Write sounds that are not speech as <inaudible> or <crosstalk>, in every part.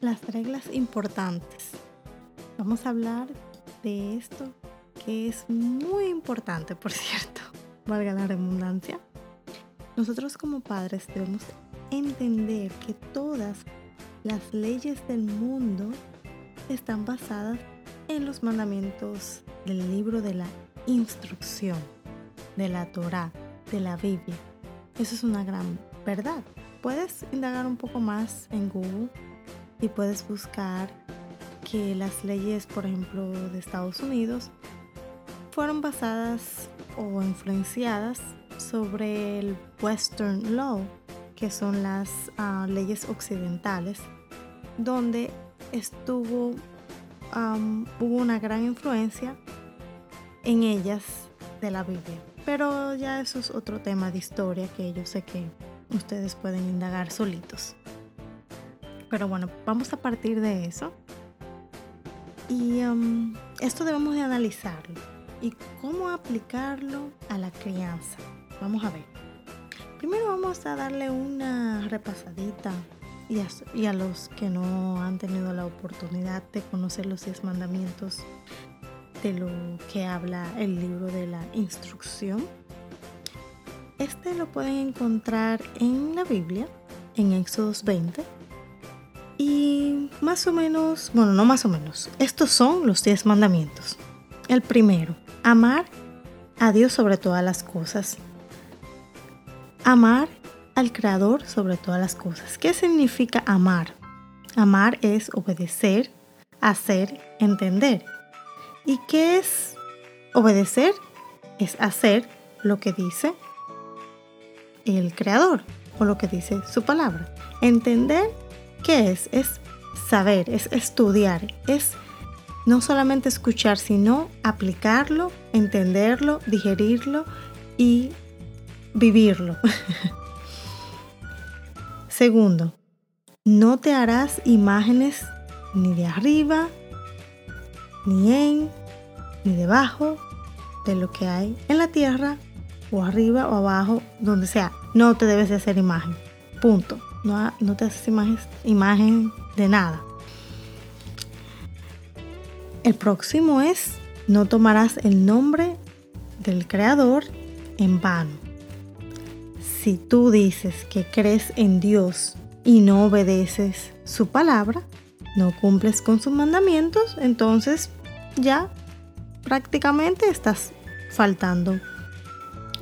las reglas importantes. Vamos a hablar de esto que es muy importante, por <laughs> cierto, valga la redundancia. Nosotros como padres debemos entender que todas las leyes del mundo están basadas en los mandamientos del libro de la instrucción, de la Torah, de la Biblia. Eso es una gran verdad. Puedes indagar un poco más en Google y puedes buscar que las leyes, por ejemplo, de Estados Unidos fueron basadas o influenciadas sobre el Western Law, que son las ah, leyes occidentales, donde estuvo, hubo una gran influencia en ellas de la Biblia. Pero ya eso es otro tema de historia que yo sé que ustedes pueden indagar solitos. Pero bueno, vamos a partir de eso. Y esto debemos de analizarlo. ¿Y cómo aplicarlo a la crianza? Vamos a ver. Primero vamos a darle una repasadita y a, y a los que no han tenido la oportunidad de conocer los diez mandamientos de lo que habla el libro de la instrucción. Este lo pueden encontrar en la Biblia, en Éxodos 20. Y más o menos, bueno, no más o menos, estos son los 10 mandamientos. El primero, amar a Dios sobre todas las cosas. Amar al Creador sobre todas las cosas. ¿Qué significa amar? Amar es obedecer, hacer, entender. ¿Y qué es obedecer? Es hacer lo que dice el creador o lo que dice su palabra. Entender qué es, es saber, es estudiar, es no solamente escuchar, sino aplicarlo, entenderlo, digerirlo y vivirlo. <laughs> Segundo, no te harás imágenes ni de arriba, ni en, ni debajo de lo que hay en la tierra o arriba o abajo, donde sea. No te debes de hacer imagen. Punto. No, te haces imagen de nada. El próximo es, no tomarás el nombre del Creador en vano. Si tú dices que crees en Dios y no obedeces su palabra, no cumples con sus mandamientos, entonces ya prácticamente estás faltando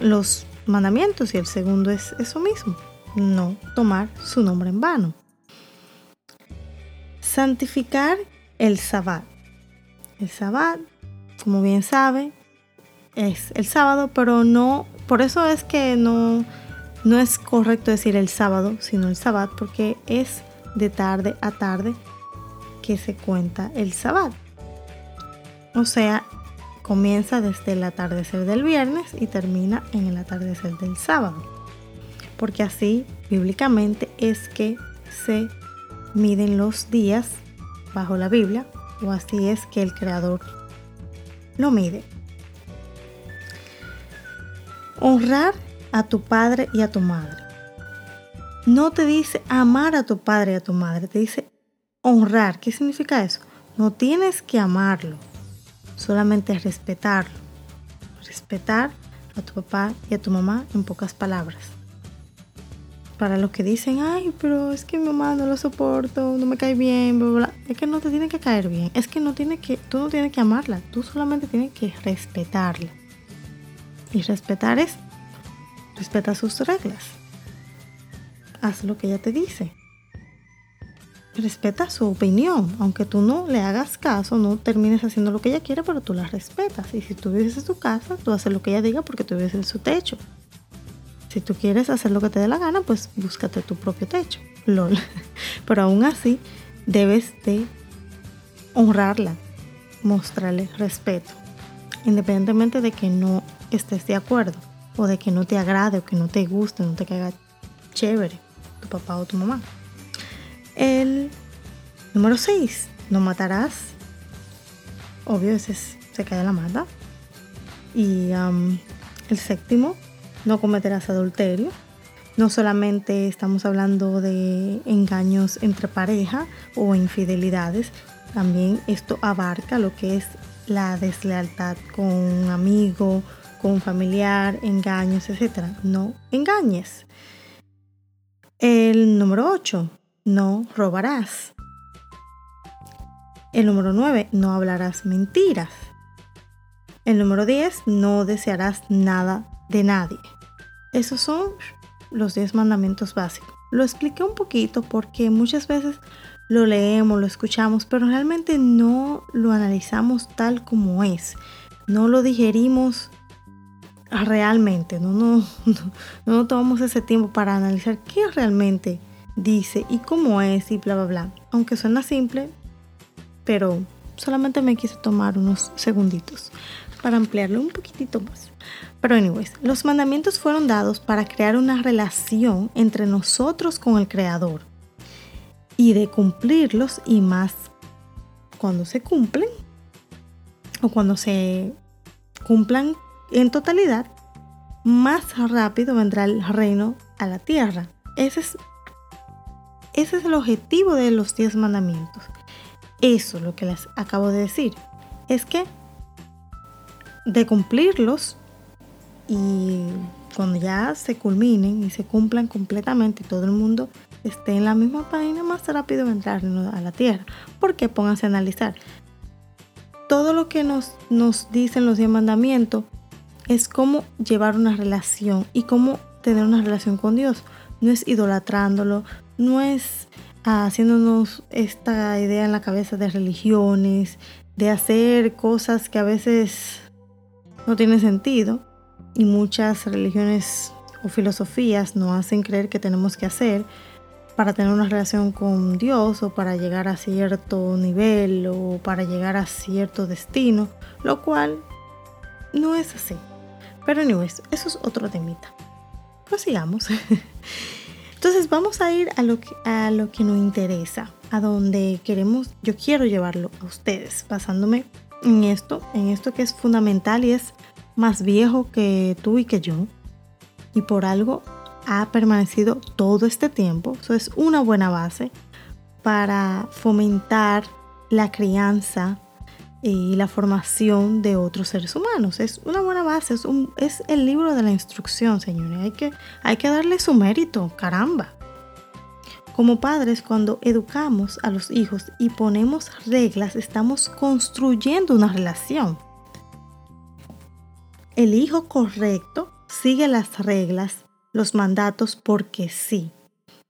los mandamientos y el segundo es eso mismo, no tomar su nombre en vano. Santificar el sabbat. El sabbat, como bien sabe, es el sábado, pero no, por eso es que no, no es correcto decir el sábado, sino el sabbat, porque es de tarde a tarde que se cuenta el sabbat. O sea, comienza desde el atardecer del viernes y termina en el atardecer del sábado. Porque así, bíblicamente, es que se miden los días bajo la Biblia, o así es que el Creador lo mide. Honrar a tu padre y a tu madre. No te dice amar a tu padre y a tu madre, te dice honrar. ¿Qué significa eso? No tienes que amarlo, solamente respetarlo. Respetar a tu papá y a tu mamá en pocas palabras. Para los que dicen, ay, pero es que mi mamá no lo soporto, no me cae bien, bla, bla, es que no te tiene que caer bien, es que no tiene que, tú no tienes que amarla, tú solamente tienes que respetarla. Y respetar es, respeta sus reglas. Haz lo que ella te dice respeta su opinión, aunque tú no le hagas caso, no termines haciendo lo que ella quiere, pero tú la respetas. Y si tú vives en su casa, tú haces lo que ella diga porque tú vives en su techo. Si tú quieres hacer lo que te dé la gana, pues búscate tu propio techo. LOL. <laughs> Pero aún así, debes de honrarla, mostrarle respeto, independientemente de que no estés de acuerdo, o de que no te agrade, o que no te guste, no te caiga chévere tu papá o tu mamá. El número 6, no matarás. Obvio, ese se cae la mata. Y el séptimo, no cometerás adulterio. No solamente estamos hablando de engaños entre pareja o infidelidades, también esto abarca lo que es la deslealtad con un amigo, con un familiar, engaños, etc. No engañes. El número 8, no robarás. El número 9, no hablarás mentiras. El número 10, no desearás nada de nadie. Esos son los 10 mandamientos básicos. Lo expliqué un poquito porque muchas veces lo leemos, lo escuchamos, pero realmente no lo analizamos tal como es. No lo digerimos realmente, no, no, <laughs> no, tomamos ese tiempo para analizar qué realmente dice y cómo es y bla, bla, bla. Aunque suena simple, pero solamente me quise tomar unos segunditos para ampliarlo un poquitito más. Pero anyways, los mandamientos fueron dados para crear una relación entre nosotros con el Creador y de cumplirlos y más cuando se cumplen o cuando se cumplan en totalidad, más rápido vendrá el reino a la tierra. Ese es, ese es el objetivo de los diez mandamientos. Eso es lo que les acabo de decir. Es que de cumplirlos y cuando ya se culminen y se cumplan completamente y todo el mundo esté en la misma página, más rápido entrar a la Tierra. Porque pónganse a analizar. Todo lo que nos, nos dicen los diez mandamientos es cómo llevar una relación y cómo tener una relación con Dios. No es idolatrándolo, no es haciéndonos esta idea en la cabeza de religiones, de hacer cosas que a veces no tienen sentido y muchas religiones o filosofías nos hacen creer que tenemos que hacer para tener una relación con Dios o para llegar a cierto nivel o para llegar a cierto destino, lo cual no es así. Pero anyways, eso es otro temita. Prosigamos. <laughs> Entonces vamos a ir a lo, que, a lo que nos interesa, a donde queremos, yo quiero llevarlo a ustedes, basándome en esto, en esto que es fundamental y es más viejo que tú y que yo. Y por algo ha permanecido todo este tiempo. Eso es una buena base para fomentar la crianza y la formación de otros seres humanos. Es una buena base, es, un, es el libro de la instrucción, señores. Hay que, hay que darle su mérito, caramba. Como padres, cuando educamos a los hijos y ponemos reglas, estamos construyendo una relación. El hijo correcto sigue las reglas, los mandatos porque sí,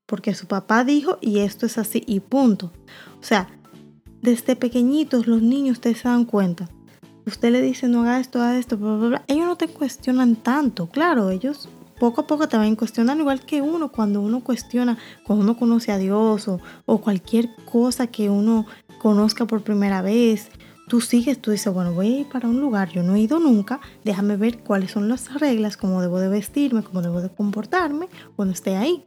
porque su papá dijo y esto es así y punto. O sea, desde pequeñitos los niños te se dan cuenta. Usted le dice no haga esto, haga esto, bla, bla, bla. Ellos no te cuestionan tanto, claro, ellos poco a poco te van cuestionando, igual que uno cuando uno cuestiona, cuando uno conoce a Dios o, o cualquier cosa que uno conozca por primera vez tú sigues, tú dices, bueno, voy a ir para un lugar, yo no he ido nunca, déjame ver cuáles son las reglas, cómo debo de vestirme, cómo debo de comportarme cuando esté ahí.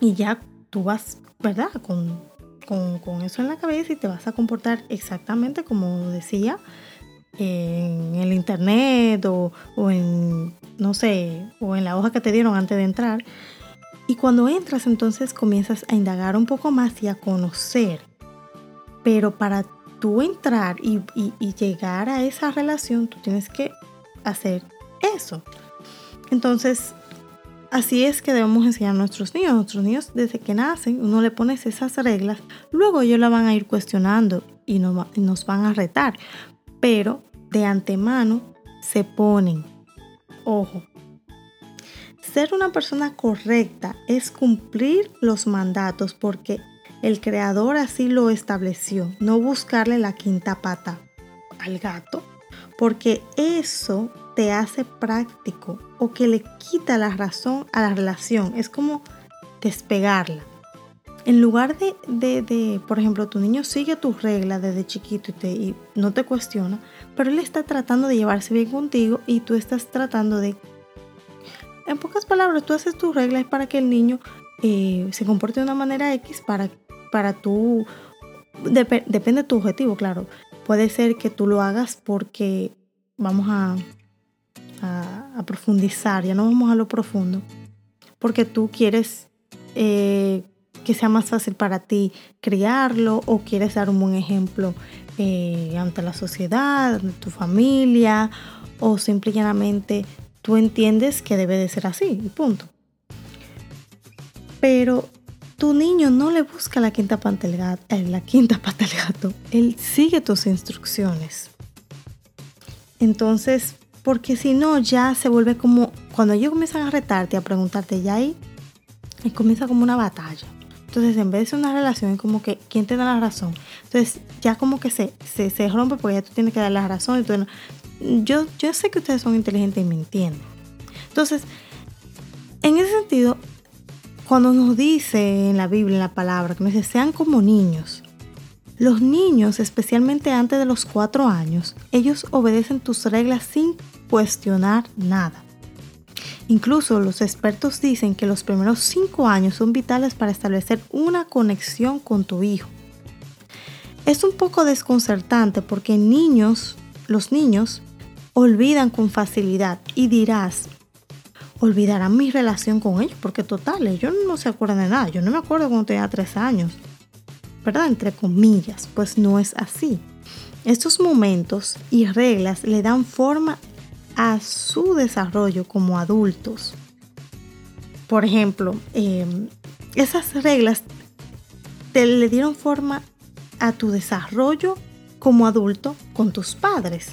Y ya tú vas, ¿verdad? Con, con, eso en la cabeza y te vas a comportar exactamente como decía en el internet o, o en, no sé, o en la hoja que te dieron antes de entrar. Y cuando entras entonces comienzas a indagar un poco más y a conocer. Pero para tú entrar y, llegar a esa relación, tú tienes que hacer eso. Entonces, así es que debemos enseñar a nuestros niños. Nuestros niños, desde que nacen, uno le pones esas reglas, luego ellos la van a ir cuestionando y nos van a retar. Pero de antemano se ponen, ojo, ser una persona correcta es cumplir los mandatos porque el creador así lo estableció, no buscarle la quinta pata al gato, porque eso te hace práctico o que le quita la razón a la relación. Es como despegarla. En lugar de, de, por ejemplo, tu niño sigue tus reglas desde chiquito y, te, y no te cuestiona, pero él está tratando de llevarse bien contigo y tú estás tratando de... En pocas palabras, tú haces tus reglas para que el niño eh, se comporte de una manera X para para tú, depende de tu objetivo, claro. Puede ser que tú lo hagas porque vamos a, a, profundizar, ya no vamos a lo profundo. porque tú quieres eh, que sea más fácil para ti criarlo o quieres dar un buen ejemplo eh, ante la sociedad, tu familia o simplemente tú entiendes que debe de ser así y punto. Pero tu niño no le busca la quinta pata gato, eh, la quinta. Él sigue tus instrucciones. Entonces, porque si no, ya se vuelve como, cuando ellos comienzan a retarte, a preguntarte, ya ahí, y comienza como una batalla. Entonces, en vez de ser una relación, como que, ¿quién te da la razón? Entonces, ya como que se, se, rompe porque ya tú tienes que dar la razón. Entonces, yo, yo sé que ustedes son inteligentes y me entienden. Entonces, en ese sentido, cuando nos dice en la Biblia, en la palabra, que nos dice, sean como niños, los niños, especialmente antes de los cuatro años, ellos obedecen tus reglas sin cuestionar nada. Incluso los expertos dicen que los primeros cinco años son vitales para establecer una conexión con tu hijo. Es un poco desconcertante porque niños, los niños, olvidan con facilidad y dirás, olvidarán mi relación con ellos porque total, ellos no se acuerdan de nada. Yo no me acuerdo cuando tenía tres años. ¿verdad? Entre comillas, pues no es así. Estos momentos y reglas le dan forma a su desarrollo como adultos. Por ejemplo, em, esas reglas te le dieron forma a tu desarrollo como adulto con tus padres.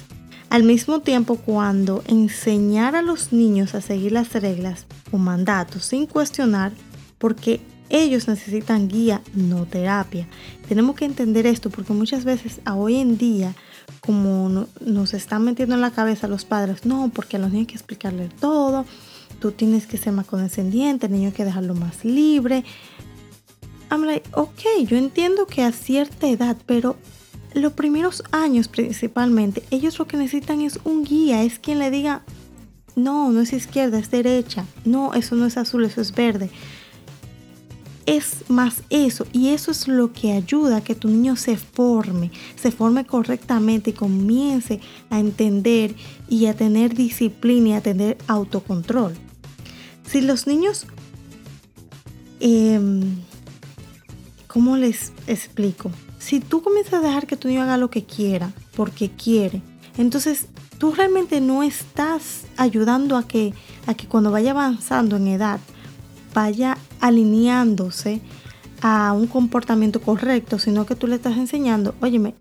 Al mismo tiempo, cuando enseñar a los niños a seguir las reglas o mandatos sin cuestionar, porque ellos necesitan guía, no terapia. Tenemos que entender esto porque muchas veces a hoy en día, como nos están metiendo en la cabeza los padres, no, porque a los niños hay que explicarle todo, tú tienes que ser más condescendiente, el niño hay que dejarlo más libre. I'm like, ok, yo entiendo que a cierta edad, pero los primeros años principalmente, ellos lo que necesitan es un guía, es quien le diga, no, no es izquierda, es derecha, no, eso no es azul, eso es verde es más eso y eso es lo que ayuda a que tu niño se forme, se forme correctamente y comience a entender y a tener disciplina y a tener autocontrol. Si los niños, em, ¿cómo les explico? Si tú comienzas a dejar que tu niño haga lo que quiera, porque quiere, entonces tú realmente no estás ayudando a que, a que cuando vaya avanzando en edad, vaya alineándose a un comportamiento correcto, sino que tú le estás enseñando, óyeme,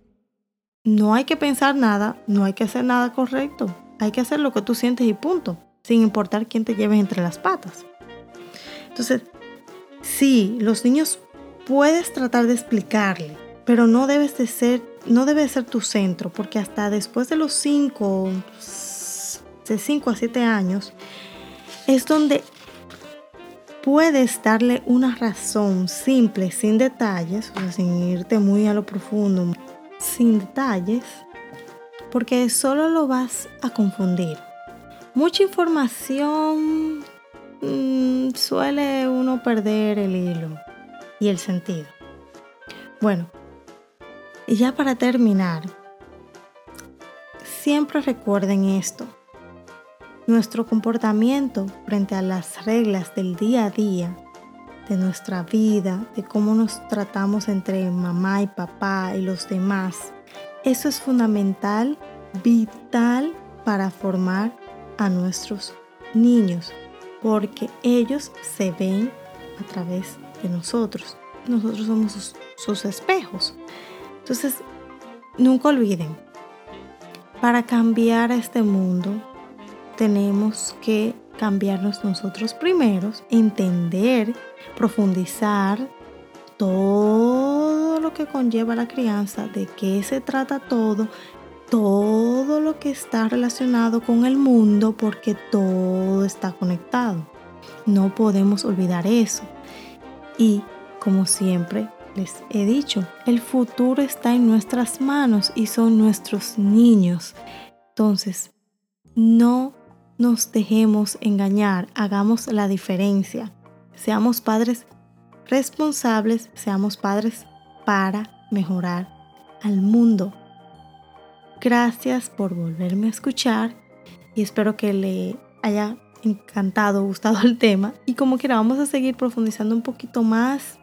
no hay que pensar nada, no hay que hacer nada correcto, hay que hacer lo que tú sientes y punto, sin importar quién te lleve entre las patas. Entonces, sí, los niños puedes tratar de explicarle, pero no debes de ser, no debe ser tu centro, porque hasta después de los 5, de 5 a 7 años, es donde puedes darle una razón simple, sin detalles, o sea, sin irte muy a lo profundo, sin detalles, porque solo lo vas a confundir. Mucha información mm, suele uno perder el hilo y el sentido. Bueno, y ya para terminar, siempre recuerden esto. Nuestro comportamiento frente a las reglas del día a día, de nuestra vida, de cómo nos tratamos entre mamá y papá y los demás, eso es fundamental, vital para formar a nuestros niños, porque ellos se ven a través de nosotros. Nosotros somos sus, espejos. Entonces, nunca olviden, para cambiar este mundo, tenemos que cambiarnos nosotros primeros, entender, profundizar todo lo que conlleva la crianza, de qué se trata todo, todo lo que está relacionado con el mundo, porque todo está conectado. No podemos olvidar eso. Y como siempre les he dicho, el futuro está en nuestras manos y son nuestros niños. Entonces, no nos dejemos engañar, hagamos la diferencia. Seamos padres responsables, seamos padres para mejorar al mundo. Gracias por volverme a escuchar y espero que le haya encantado, gustado el tema y como quiera vamos a seguir profundizando un poquito más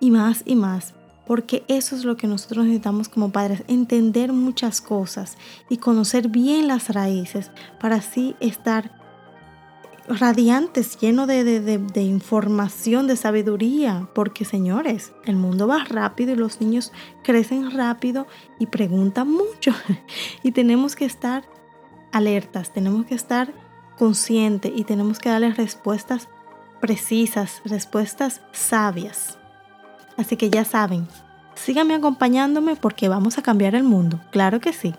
y más y más porque eso es lo que nosotros necesitamos como padres, entender muchas cosas y conocer bien las raíces para así estar radiantes, lleno de, de, información, de sabiduría, porque señores, el mundo va rápido y los niños crecen rápido y preguntan mucho <laughs> y tenemos que estar alertas, tenemos que estar conscientes y tenemos que darles respuestas precisas, respuestas sabias. Así que ya saben, síganme acompañándome porque vamos a cambiar el mundo, claro que sí.